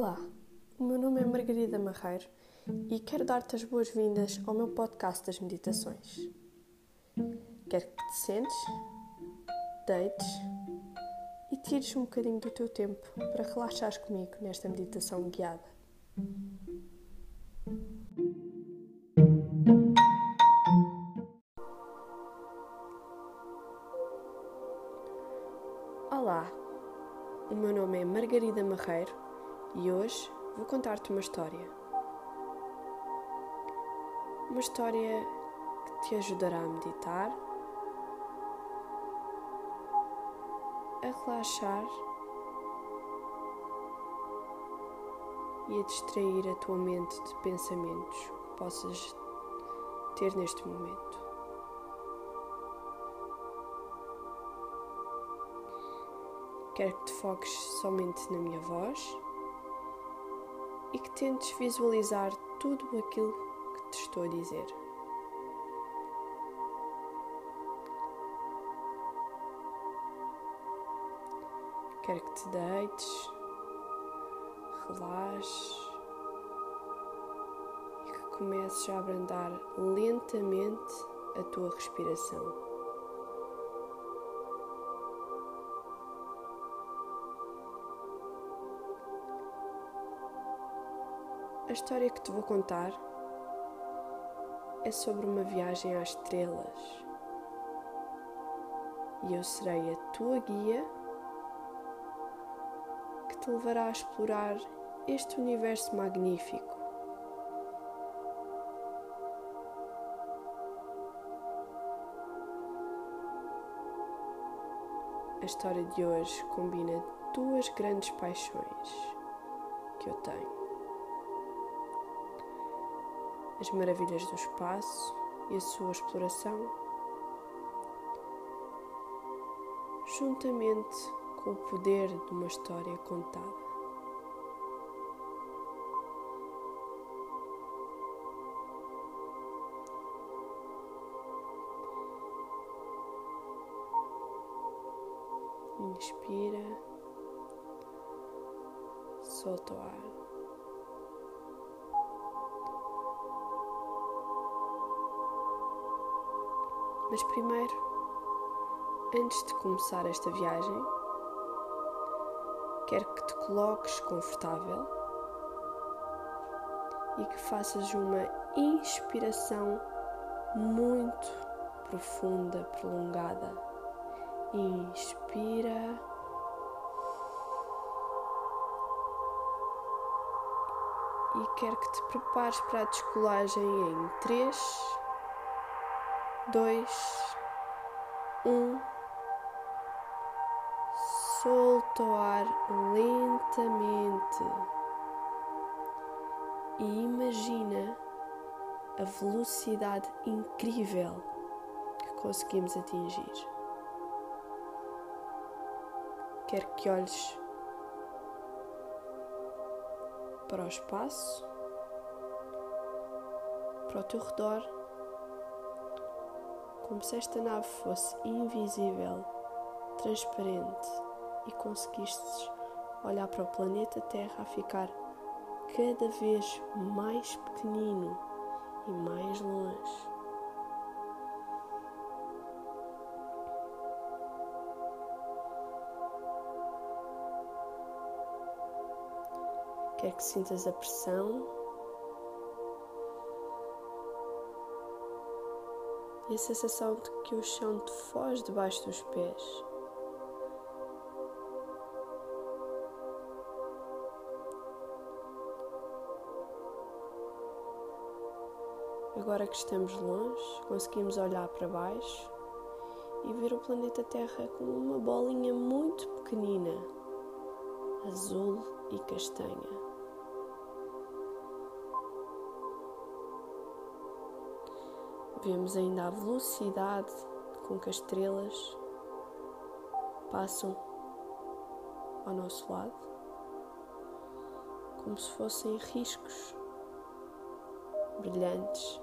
Olá, o meu nome é Margarida Marreiro e quero dar-te as boas-vindas ao meu podcast das meditações. Quero que te sentes, deites e tires um bocadinho do teu tempo para relaxares comigo nesta meditação guiada. Olá, o meu nome é Margarida Marreiro e hoje vou contar-te uma história. Uma história que te ajudará a meditar, a relaxar e a distrair a tua mente de pensamentos que possas ter neste momento. Quero que te foques somente na minha voz e que tentes visualizar tudo aquilo que te estou a dizer. Quero que te deites, relaxes e que comeces a abrandar lentamente a tua respiração. A história que te vou contar é sobre uma viagem às estrelas. E eu serei a tua guia que te levará a explorar este universo magnífico. A história de hoje combina duas grandes paixões que eu tenho as maravilhas do espaço e a sua exploração, juntamente com o poder de uma história contada. Inspira, solta o ar. Mas primeiro, antes de começar esta viagem, quero que te coloques confortável e que faças uma inspiração muito profunda, prolongada. Inspira. E quero que te prepares para a descolagem em 3, dois, um. Solta o ar lentamente e imagina a velocidade incrível que conseguimos atingir. Quero que olhes para o espaço, para o teu redor como se esta nave fosse invisível, transparente e conseguistes olhar para o planeta Terra a ficar cada vez mais pequenino e mais longe. Quer que sintas a pressão e a sensação de que o chão te foge debaixo dos pés. Agora que estamos longe, conseguimos olhar para baixo e ver o planeta Terra como uma bolinha muito pequenina, azul e castanha. Vemos ainda a velocidade com que as estrelas passam ao nosso lado, como se fossem riscos brilhantes.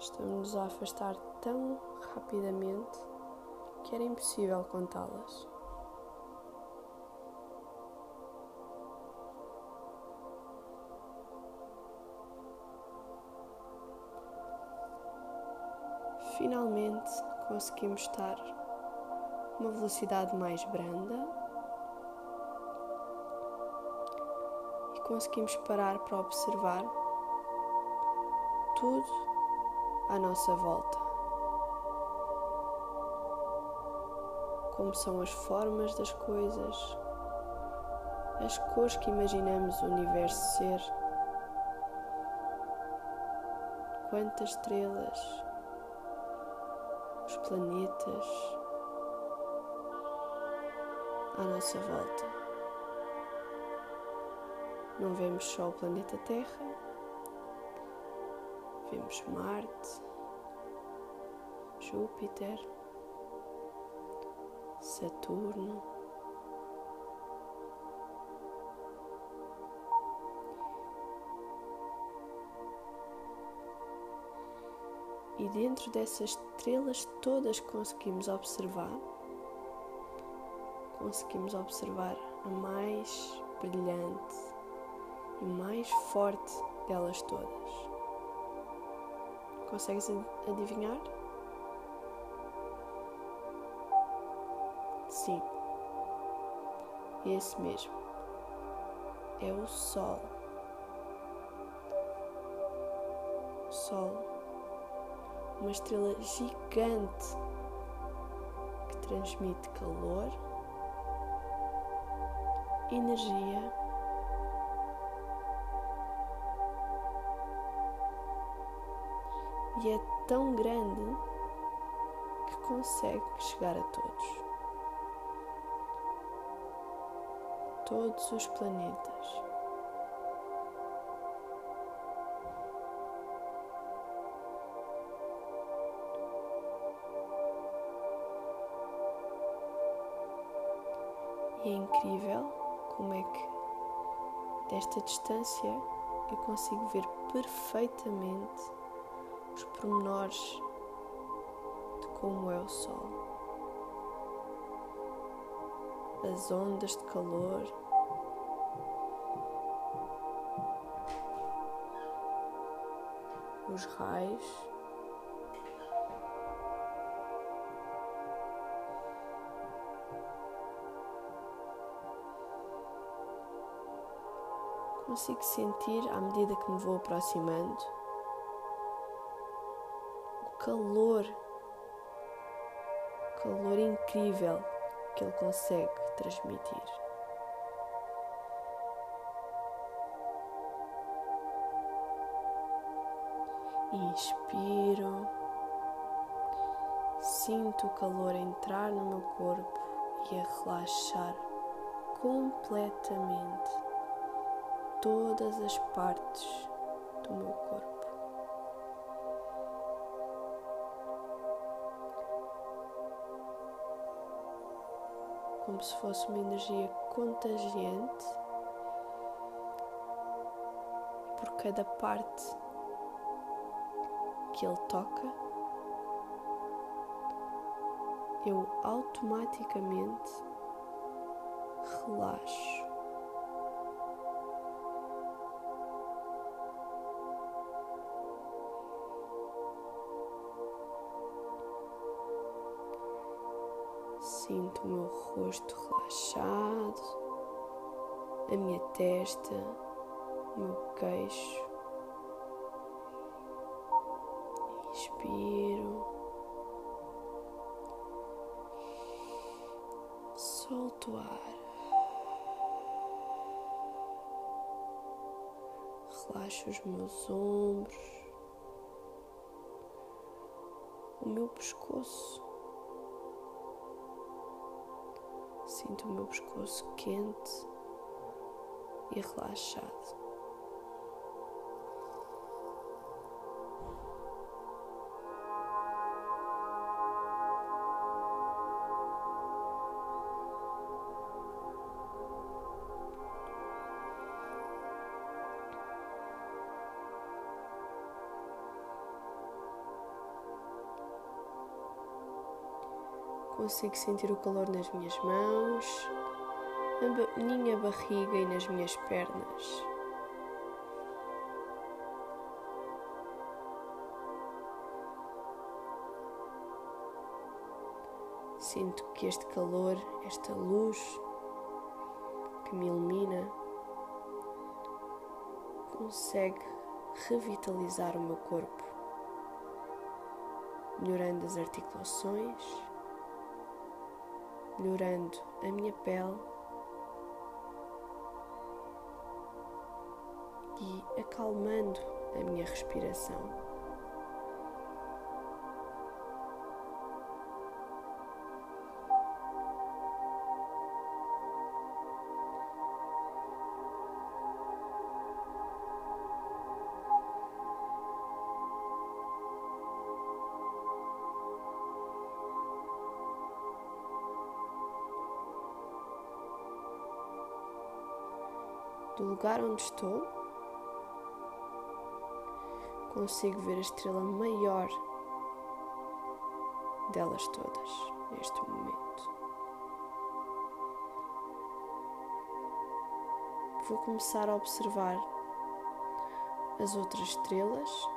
Estamos a afastar tão rapidamente que era impossível contá-las. Finalmente conseguimos estar uma velocidade mais branda e conseguimos parar para observar tudo à nossa volta. Como são as formas das coisas, as cores que imaginamos o universo ser, quantas estrelas, planetas à nossa volta. Não vemos só o planeta Terra, vemos Marte, Júpiter, Saturno. E dentro dessas estrelas todas conseguimos observar, conseguimos observar a mais brilhante e mais forte delas todas. Consegues adivinhar? Sim, esse mesmo. É o Sol. Sol, uma estrela gigante que transmite calor, energia e é tão grande que consegue chegar a todos. Todos os planetas. É incrível como é que desta distância eu consigo ver perfeitamente os pormenores de como é o Sol, as ondas de calor. Os raios, consigo sentir à medida que me vou aproximando. Calor, calor incrível que ele consegue transmitir. Inspiro, sinto o calor entrar no meu corpo e a relaxar completamente todas as partes do meu corpo. como se fosse uma energia contagiante por cada parte que ele toca, eu automaticamente relaxo. Sinto o meu rosto relaxado, a minha testa, o meu queixo. Inspiro. Solto o ar. Relaxo os meus ombros, o meu pescoço. Sinto o meu pescoço quente e relaxado. Consigo sentir o calor nas minhas mãos, na minha barriga e nas minhas pernas. Sinto que este calor, esta luz que me ilumina, consegue revitalizar o meu corpo, melhorando as articulações, melhorando a minha pele e acalmando a minha respiração. Do lugar onde estou, consigo ver a estrela maior delas todas neste momento. Vou começar a observar as outras estrelas,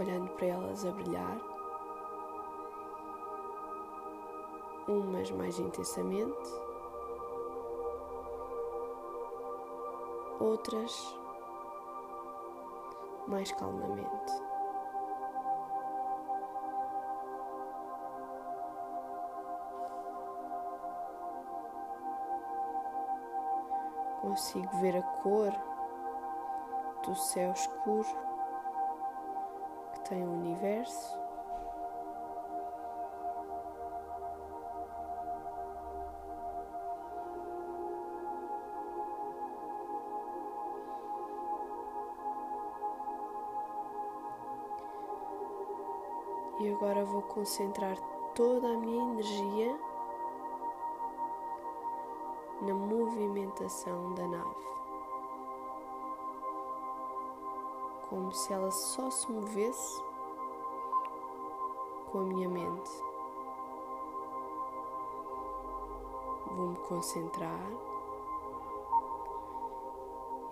olhando para elas a brilhar, umas mais intensamente outras mais calmamente. Consigo ver a cor do céu escuro que tem o universo. Agora vou concentrar toda a minha energia na movimentação da nave. Como se ela só se movesse com a minha mente. Vou-me concentrar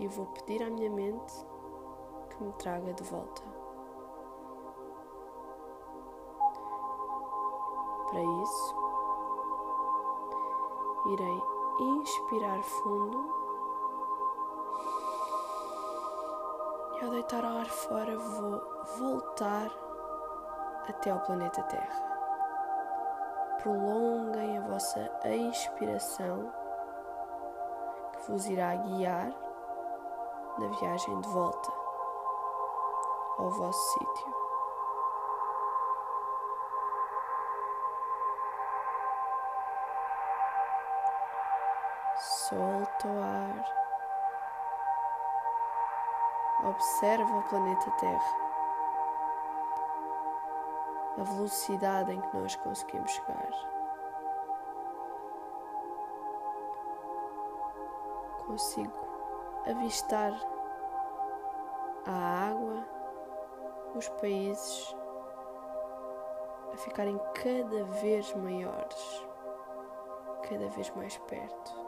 e vou pedir à minha mente que me traga de volta. Inspirar fundo e ao deitar o ar fora vou voltar até ao planeta Terra. Prolonguem a vossa expiração que vos irá guiar na viagem de volta ao vosso sítio. O ar. Observa o planeta Terra. A velocidade em que nós conseguimos chegar. Consigo avistar a água, os países a ficarem cada vez maiores, cada vez mais perto.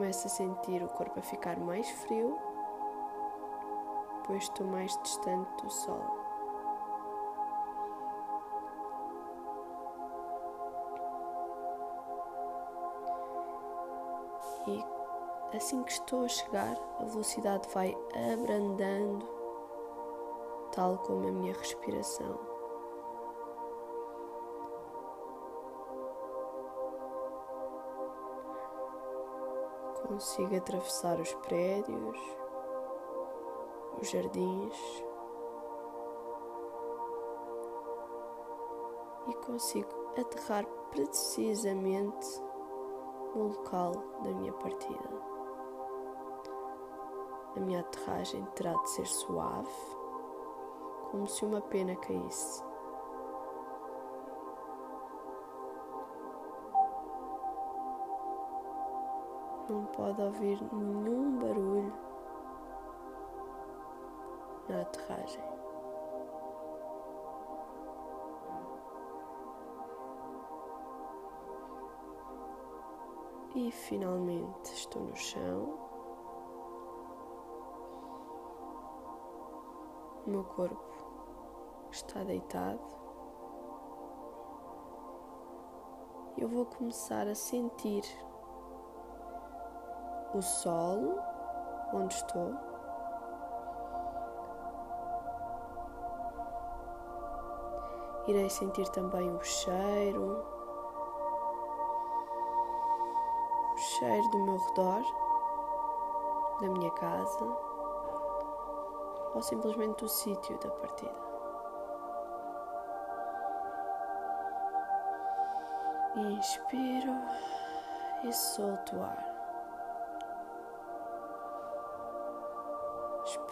Começo a sentir o corpo a ficar mais frio, pois estou mais distante do sol. E assim que estou a chegar, a velocidade vai abrandando, tal como a minha respiração. Consigo atravessar os prédios, os jardins e consigo aterrar precisamente no local da minha partida. A minha aterragem terá de ser suave, como se uma pena caísse. Pode ouvir nenhum barulho na aterragem. E finalmente estou no chão. O meu corpo está deitado. Eu vou começar a sentir o solo onde estou. Irei sentir também o cheiro, o cheiro do meu redor, da minha casa, ou simplesmente do sítio da partida. Inspiro e solto o ar.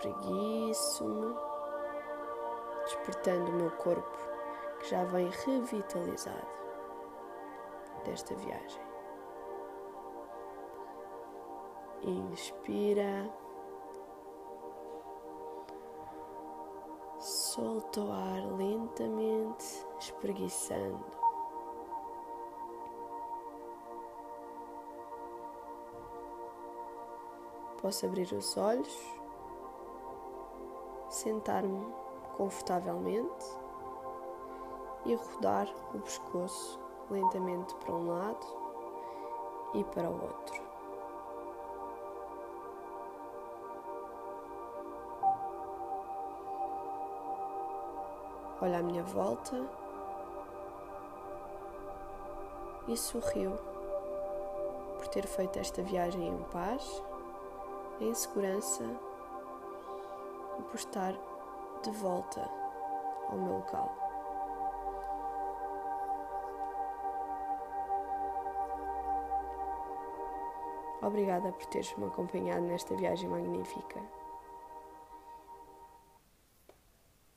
Espreguiço-me, despertando o meu corpo que já vem revitalizado desta viagem. Inspira, solta o ar lentamente, espreguiçando. Posso abrir os olhos, sentar-me confortavelmente e rodar o pescoço lentamente para um lado e para o outro. Olha à minha volta e sorriu por ter feito esta viagem em paz em segurança por estar de volta ao meu local. Obrigada por teres me acompanhado nesta viagem magnífica.